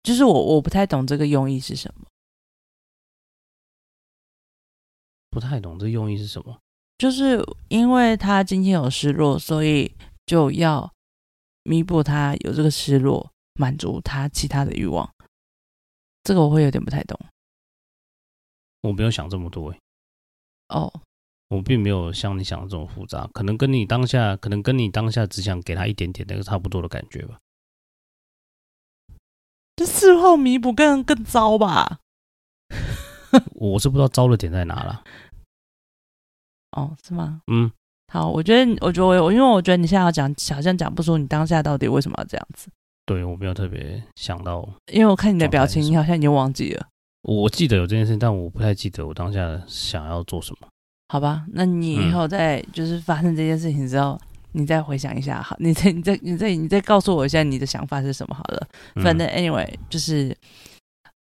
[SPEAKER 2] 就是我我不太懂这个用意是什么，
[SPEAKER 1] 不太懂这用意是什么。
[SPEAKER 2] 就是因为他今天有失落，所以就要弥补他有这个失落，满足他其他的欲望。这个我会有点不太懂。
[SPEAKER 1] 我没有想这么多诶。
[SPEAKER 2] 哦，
[SPEAKER 1] 我并没有像你想的这么复杂，可能跟你当下，可能跟你当下只想给他一点点那个差不多的感觉吧。
[SPEAKER 2] 这事后弥补更更糟吧？
[SPEAKER 1] 我是不知道糟的点在哪了。
[SPEAKER 2] 哦，是吗？嗯，好，我觉得，我觉得我，因为我觉得你现在要讲，好像讲不出你当下到底为什么要这样子。
[SPEAKER 1] 对，我没有特别想到，
[SPEAKER 2] 因为我看你的表情，你好像已经忘记了。
[SPEAKER 1] 我记得有这件事，但我不太记得我当下想要做什么。
[SPEAKER 2] 好吧，那你以后再就是发生这件事情之后。你再回想一下，好，你再、你再、你再、你再告诉我一下你的想法是什么好了。反正 anyway 就是，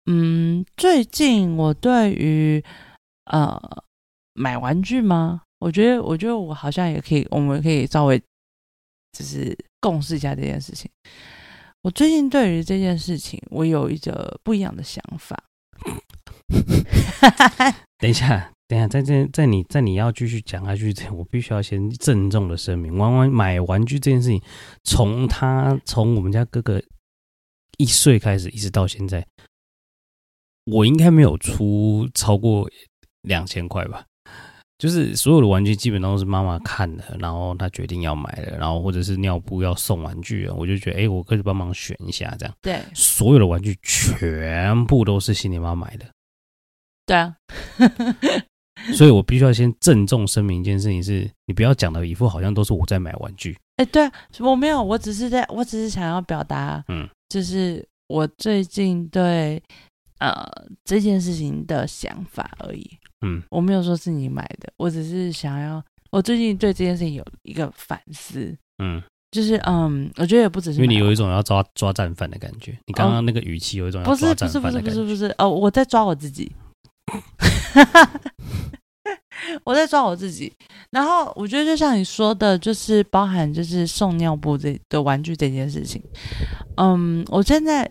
[SPEAKER 2] 嗯，最近我对于呃买玩具吗？我觉得，我觉得我好像也可以，我们可以稍微就是共识一下这件事情。我最近对于这件事情，我有一个不一样的想法。
[SPEAKER 1] 等一下。等一下，在这，在你，在你要继续讲下去之前，我必须要先郑重的声明：玩玩买玩具这件事情，从他从我们家哥哥一岁开始，一直到现在，我应该没有出超过两千块吧。就是所有的玩具基本都是妈妈看的，然后她决定要买的，然后或者是尿布要送玩具，我就觉得，哎，我可以帮忙选一下，这样。
[SPEAKER 2] 对，
[SPEAKER 1] 所有的玩具全部都是心里妈买的。
[SPEAKER 2] 对啊。
[SPEAKER 1] 所以我必须要先郑重声明一件事情是：是你不要讲的一副好像都是我在买玩具。
[SPEAKER 2] 哎，对啊，我没有，我只是在，我只是想要表达，嗯，就是我最近对呃这件事情的想法而已。嗯，我没有说是你买的，我只是想要，我最近对这件事情有一个反思。嗯，就是嗯，我觉得也不只是
[SPEAKER 1] 因为你有一种要抓抓战犯的感觉，你刚刚那个语气有一种要抓战犯的感觉。
[SPEAKER 2] 不是不是不是不是不是哦，我在抓我自己。我在抓我自己。然后我觉得就像你说的，就是包含就是送尿布这的玩具这件事情。嗯，我现在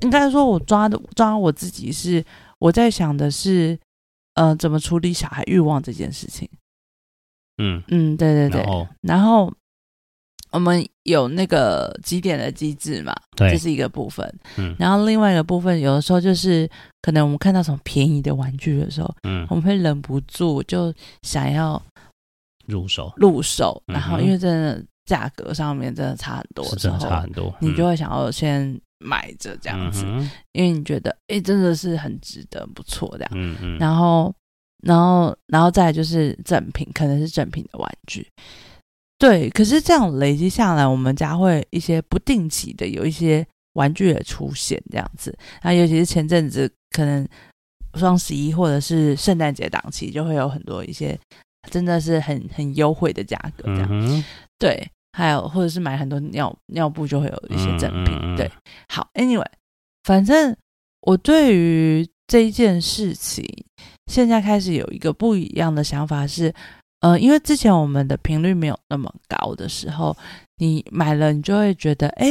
[SPEAKER 2] 应该说，我抓的抓我自己是我在想的是，呃，怎么处理小孩欲望这件事情。嗯嗯，对对对。然后，然后我们有那个几点的机制嘛？对，这是一个部分。嗯，然后另外一个部分，有的时候就是可能我们看到什么便宜的玩具的时候，嗯，我们会忍不住就想要
[SPEAKER 1] 入手
[SPEAKER 2] 入手。然后，因为真的价格上面真的差很多，
[SPEAKER 1] 真的差很多，
[SPEAKER 2] 你就会想要先买着这样子，因为你觉得哎，真的是很值得，不错这样。嗯嗯，然后。然后，然后再来就是正品，可能是正品的玩具，对。可是这样累积下来，我们家会一些不定期的有一些玩具的出现，这样子。然后，尤其是前阵子可能双十一或者是圣诞节档期，就会有很多一些真的是很很优惠的价格，这样。嗯、对，还有或者是买很多尿尿布，就会有一些赠品。对，好，Anyway，反正我对于这一件事情。现在开始有一个不一样的想法是，呃，因为之前我们的频率没有那么高的时候，你买了你就会觉得，哎，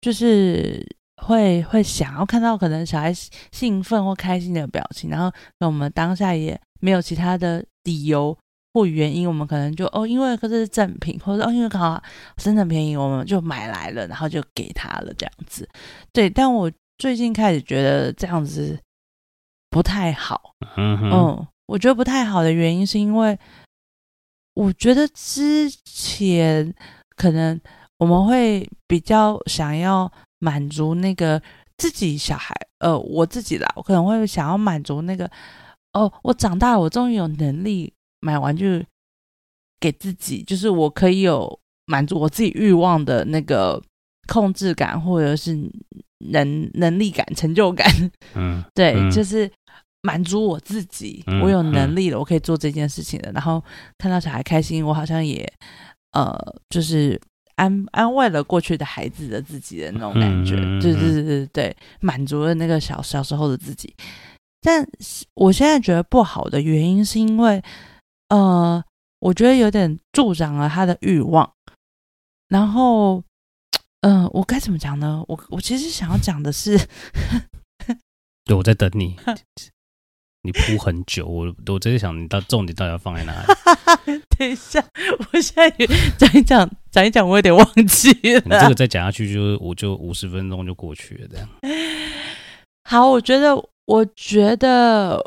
[SPEAKER 2] 就是会会想要看到可能小孩兴奋或开心的表情，然后那我们当下也没有其他的理由或原因，我们可能就哦，因为这是赠品，或者哦，因为刚好真的便宜，我们就买来了，然后就给他了这样子。对，但我最近开始觉得这样子。不太好，嗯我觉得不太好的原因是因为，我觉得之前可能我们会比较想要满足那个自己小孩，呃，我自己啦，我可能会想要满足那个，哦，我长大了，我终于有能力买玩具给自己，就是我可以有满足我自己欲望的那个控制感，或者是能能力感、成就感，嗯，对，嗯、就是。满足我自己，我有能力了，我可以做这件事情了。然后看到小孩开心，我好像也呃，就是安安慰了过去的孩子的自己的那种感觉，对对对对对，满足了那个小小时候的自己。但我现在觉得不好的原因是因为，呃，我觉得有点助长了他的欲望。然后，嗯、呃，我该怎么讲呢？我我其实想要讲的是，
[SPEAKER 1] 对，我在等你。你铺很久，我我在想你到重点到底要放在哪里？
[SPEAKER 2] 等一下，我现在讲一讲，讲一讲，我有点忘记了。
[SPEAKER 1] 你这个再讲下去就，就我就五十分钟就过去了，这样。
[SPEAKER 2] 好，我觉得，我觉得，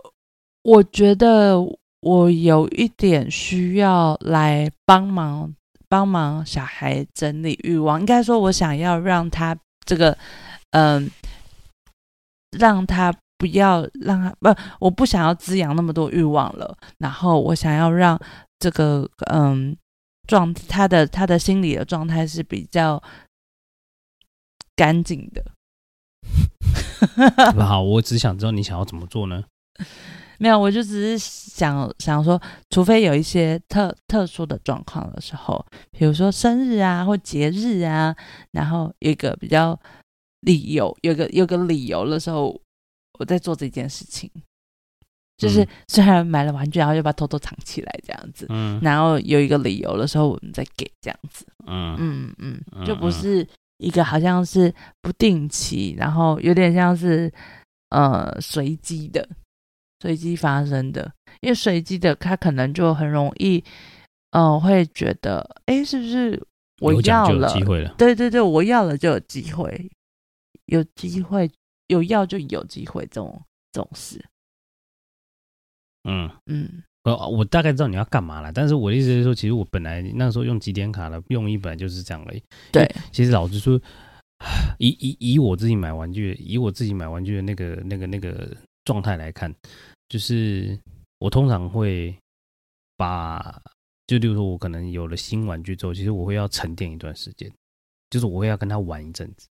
[SPEAKER 2] 我觉得我有一点需要来帮忙，帮忙小孩整理欲望。应该说，我想要让他这个，嗯，让他。不要让他不，我不想要滋养那么多欲望了。然后我想要让这个嗯状他的他的心理的状态是比较干净的。
[SPEAKER 1] 好，我只想知道你想要怎么做呢？
[SPEAKER 2] 没有，我就只是想想说，除非有一些特特殊的状况的时候，比如说生日啊或节日啊，然后有一个比较理由，有个有个理由的时候。我在做这件事情，就是虽然买了玩具，然后又把它偷偷藏起来这样子，嗯，然后有一个理由的时候，我们再给这样子，嗯。嗯嗯，就不是一个好像是不定期，然后有点像是呃随机的，随机发生的，因为随机的他可能就很容易，嗯、呃，会觉得，哎，是不是我要了，机会了，对对对，我要了就有机会，有机会。有要就有机会，这种这种事。
[SPEAKER 1] 嗯嗯，呃，我大概知道你要干嘛了，但是我的意思是说，其实我本来那时候用几点卡的用意本来就是这样而已。
[SPEAKER 2] 对，
[SPEAKER 1] 其实老实说，以以以我自己买玩具，以我自己买玩具的那个那个那个状态来看，就是我通常会把，就例如说，我可能有了新玩具之后，其实我会要沉淀一段时间，就是我会要跟他玩一阵子。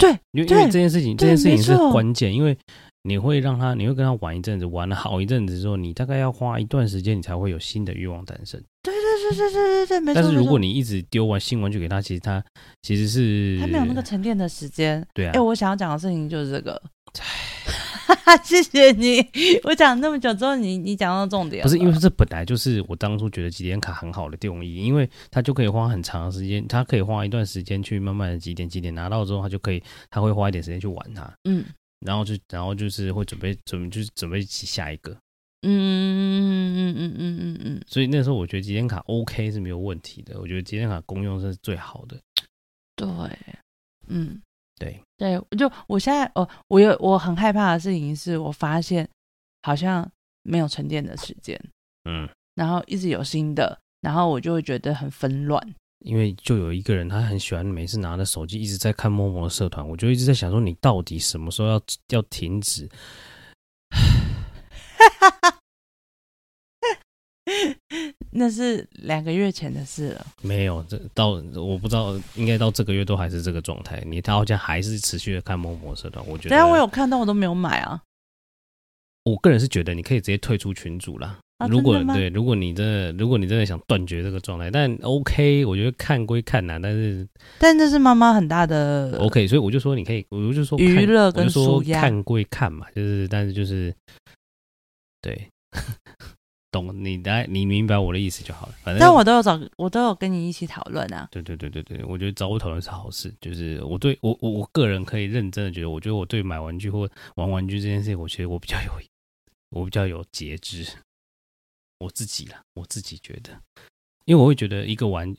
[SPEAKER 2] 对，
[SPEAKER 1] 因为因为这件事情，这件事情是关键，因为你会让他，你会跟他玩一阵子，玩了好一阵子之后，你大概要花一段时间，你才会有新的欲望诞生。
[SPEAKER 2] 对对对对对对对，没错。
[SPEAKER 1] 但是如果你一直丢完新玩具给他，其实他其实是
[SPEAKER 2] 他没有那个沉淀的时间。
[SPEAKER 1] 对啊。
[SPEAKER 2] 哎，我想要讲的事情就是这个。谢谢你，我讲那么久之后你，你你讲到重点，
[SPEAKER 1] 不是因为这本来就是我当初觉得几点卡很好的定义，因为它就可以花很长的时间，它可以花一段时间去慢慢的几点几点，拿到之后，它就可以，它会花一点时间去玩它，嗯，然后就然后就是会准备准备就是准备起下一个，嗯嗯嗯嗯嗯嗯嗯，所以那时候我觉得集点卡 OK 是没有问题的，我觉得集点卡功用是最好的，
[SPEAKER 2] 对，嗯。
[SPEAKER 1] 对
[SPEAKER 2] 对，就我现在哦，我有我很害怕的事情是，我发现好像没有沉淀的时间，嗯，然后一直有新的，然后我就会觉得很纷乱。
[SPEAKER 1] 因为就有一个人，他很喜欢每次拿着手机一直在看 Momo 的社团，我就一直在想说，你到底什么时候要要停止？
[SPEAKER 2] 那是两个月前的事了。
[SPEAKER 1] 没有，这到我不知道，应该到这个月都还是这个状态。你他好像还是持续的看 Momo 社团，我觉得。
[SPEAKER 2] 但我有看到，我都没有买啊。
[SPEAKER 1] 我个人是觉得你可以直接退出群组啦。啊、如果对，如果你真的，如果你真的想断绝这个状态，但 OK，我觉得看归看呐，但是
[SPEAKER 2] 但这是妈妈很大的
[SPEAKER 1] OK，所以我就说你可以，我就说
[SPEAKER 2] 娱乐跟舒压，
[SPEAKER 1] 看归看嘛，就是但是就是对。懂你的，你明白我的意思就好了。反正，
[SPEAKER 2] 但我都有找，我都有跟你一起讨论啊。
[SPEAKER 1] 对对对对对，我觉得找我讨论是好事。就是我对我我我个人可以认真的觉得，我觉得我对买玩具或玩玩具这件事情，我觉得我比较有，我比较有节制。我自己啦，我自己觉得，因为我会觉得一个玩。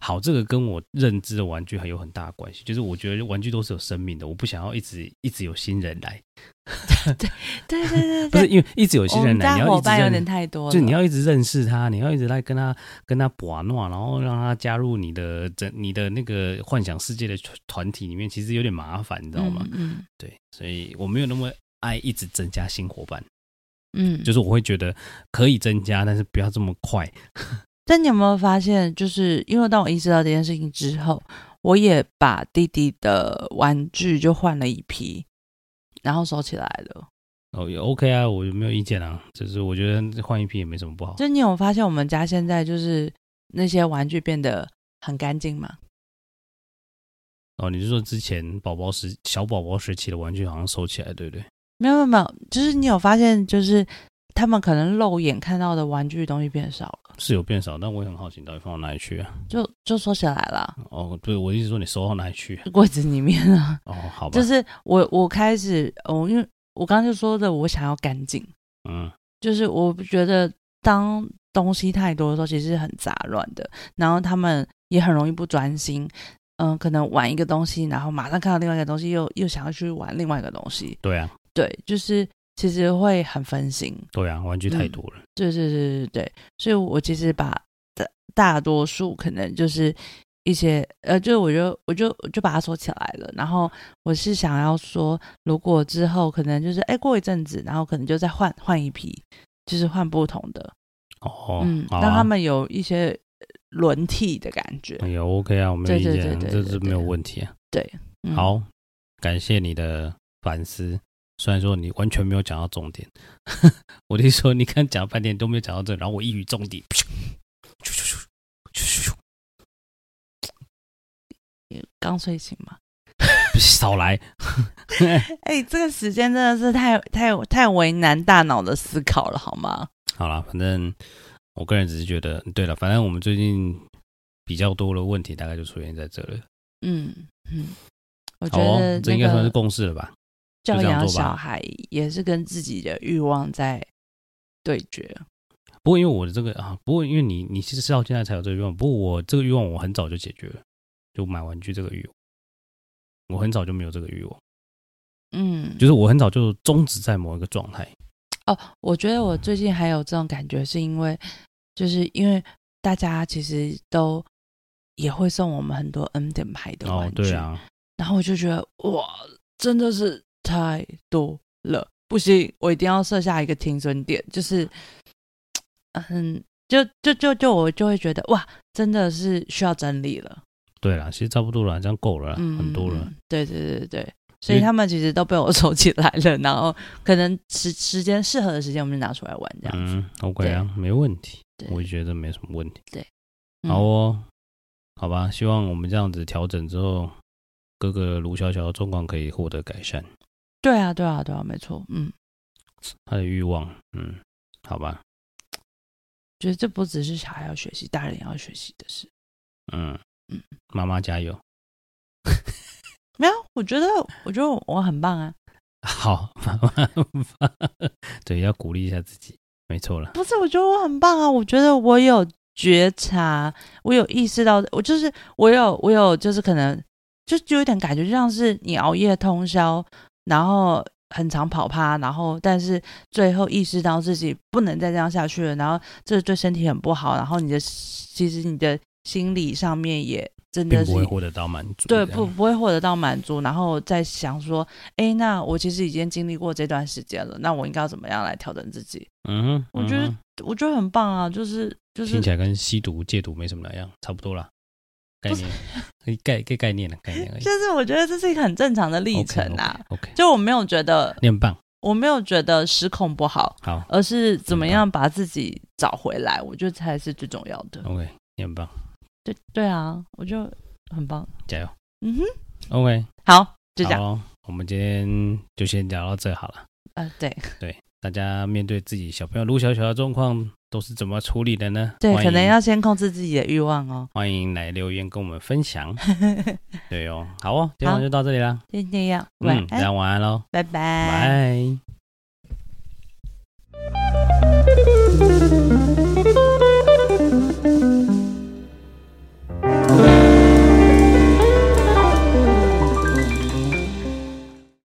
[SPEAKER 1] 好，这个跟我认知的玩具还有很大的关系。就是我觉得玩具都是有生命的，我不想要一直一直有新人来。
[SPEAKER 2] 对对对对，
[SPEAKER 1] 不是因为一直有些人来，你要
[SPEAKER 2] 伙伴有点太多，
[SPEAKER 1] 就你要一直认识他，你要一直来跟他跟他玩闹，然后让他加入你的整你的那个幻想世界的团体里面，其实有点麻烦，你知道吗？嗯，嗯，对，所以我没有那么爱一直增加新伙伴。嗯，就是我会觉得可以增加，但是不要这么快。
[SPEAKER 2] 但你有没有发现，就是因为当我意识到这件事情之后，我也把弟弟的玩具就换了一批，然后收起来了。
[SPEAKER 1] 哦，也 OK 啊，我有没有意见啊？就是我觉得换一批也没什么不好。
[SPEAKER 2] 就你有发现我们家现在就是那些玩具变得很干净吗？
[SPEAKER 1] 哦，你是说之前宝宝时小宝宝时期的玩具好像收起来，对不对？
[SPEAKER 2] 没有没有没有，就是你有发现就是。他们可能肉眼看到的玩具东西变少了，
[SPEAKER 1] 是有变少，但我也很好奇，你到底放到哪里去啊？
[SPEAKER 2] 就就收起来了。
[SPEAKER 1] 哦，对，我意思说你收到哪里去？
[SPEAKER 2] 柜子里面啊。
[SPEAKER 1] 哦，好吧。
[SPEAKER 2] 就是我我开始，哦，因为我刚刚就说的，我想要干净。嗯。就是我觉得当东西太多的时候，其实是很杂乱的，然后他们也很容易不专心。嗯，可能玩一个东西，然后马上看到另外一个东西，又又想要去玩另外一个东西。
[SPEAKER 1] 对啊。
[SPEAKER 2] 对，就是。其实会很分心，
[SPEAKER 1] 对啊，玩具太多了。
[SPEAKER 2] 对对对对对，所以我其实把大大多数可能就是一些呃，就我就我就我就把它收起来了。然后我是想要说，如果之后可能就是哎过一阵子，然后可能就再换换一批，就是换不同的哦，嗯，让他们有一些轮替的感觉。
[SPEAKER 1] 哎呀，OK 啊，我没有意见，这是没有问题啊。
[SPEAKER 2] 对，
[SPEAKER 1] 好，感谢你的反思。虽然说你完全没有讲到重点，我就说你看讲了半天都没有讲到这，然后我一语中的，
[SPEAKER 2] 刚睡醒吗？
[SPEAKER 1] 少来！
[SPEAKER 2] 哎、欸，这个时间真的是太太太为难大脑的思考了，好吗？
[SPEAKER 1] 好了，反正我个人只是觉得，对了，反正我们最近比较多的问题，大概就出现在这了。嗯嗯，我觉得、那个哦、这应该算是共识了吧。
[SPEAKER 2] 教养小孩也是跟自己的欲望在对决。
[SPEAKER 1] 不过因为我的这个啊，不过因为你你其实是到现在才有这个欲望。不过我这个欲望我很早就解决了，就买玩具这个欲望，我很早就没有这个欲望。嗯，就是我很早就终止在某一个状态。
[SPEAKER 2] 哦，我觉得我最近还有这种感觉，是因为就是因为大家其实都也会送我们很多 N 点牌的玩具，哦，对啊，然后我就觉得哇，真的是。太多了，不行，我一定要设下一个停损点，就是，嗯，就就就就我就会觉得哇，真的是需要整理了。
[SPEAKER 1] 对啦，其实差不多了，这样够了，嗯、很多了。
[SPEAKER 2] 对对对对，所以他们其实都被我收起来了，然后可能时时间适合的时间，我们就拿出来玩这样子。
[SPEAKER 1] 嗯，OK 啊，没问题，我觉得没什么问题。
[SPEAKER 2] 对，
[SPEAKER 1] 好哦，好吧，希望我们这样子调整之后，各个卢小小的状况可以获得改善。
[SPEAKER 2] 对啊，对啊，对啊，没错。嗯，
[SPEAKER 1] 他的欲望，嗯，好吧。
[SPEAKER 2] 觉得这不只是小孩要学习，大人也要学习的事。
[SPEAKER 1] 嗯嗯，妈妈加油。
[SPEAKER 2] 没有，我觉得，我觉得我很棒啊。
[SPEAKER 1] 好，妈妈很棒。对，要鼓励一下自己，没错了。
[SPEAKER 2] 不是，我觉得我很棒啊。我觉得我有觉察，我有意识到，我就是我有，我有，就是可能就就有点感觉，就像是你熬夜通宵，然后。很常跑趴，然后但是最后意识到自己不能再这样下去了，然后这对身体很不好，然后你的其实你的心理上面也真的是
[SPEAKER 1] 不会获得到满足，
[SPEAKER 2] 对，不不会获得到满足，然后再想说，哎，那我其实已经经历过这段时间了，那我应该要怎么样来调整自己？
[SPEAKER 1] 嗯
[SPEAKER 2] 我觉得我觉得很棒啊，就是就是
[SPEAKER 1] 听起来跟吸毒戒毒没什么两样，差不多啦。概念，概概概念的概念而已。
[SPEAKER 2] 就是我觉得这是一个很正常的历程啊。
[SPEAKER 1] Okay, okay.
[SPEAKER 2] 就我没有觉得
[SPEAKER 1] 你很棒，
[SPEAKER 2] 我没有觉得失控不好，
[SPEAKER 1] 好，
[SPEAKER 2] 而是怎么样把自己找回来，我觉得才是最重要的。
[SPEAKER 1] OK，你很棒。
[SPEAKER 2] 对对啊，我就很棒，
[SPEAKER 1] 加油。
[SPEAKER 2] 嗯哼
[SPEAKER 1] ，OK，
[SPEAKER 2] 好，就这样。
[SPEAKER 1] 我们今天就先聊到这好了。
[SPEAKER 2] 啊、呃，对
[SPEAKER 1] 对，大家面对自己小朋友卢小小的状况。都是怎么处理的呢？
[SPEAKER 2] 对，可能要先控制自己的欲望哦。
[SPEAKER 1] 欢迎来留言跟我们分享。对哦，好哦，今晚就到这里
[SPEAKER 2] 了，就这
[SPEAKER 1] 样，晚安，晚安喽，
[SPEAKER 2] 拜拜，
[SPEAKER 1] 拜。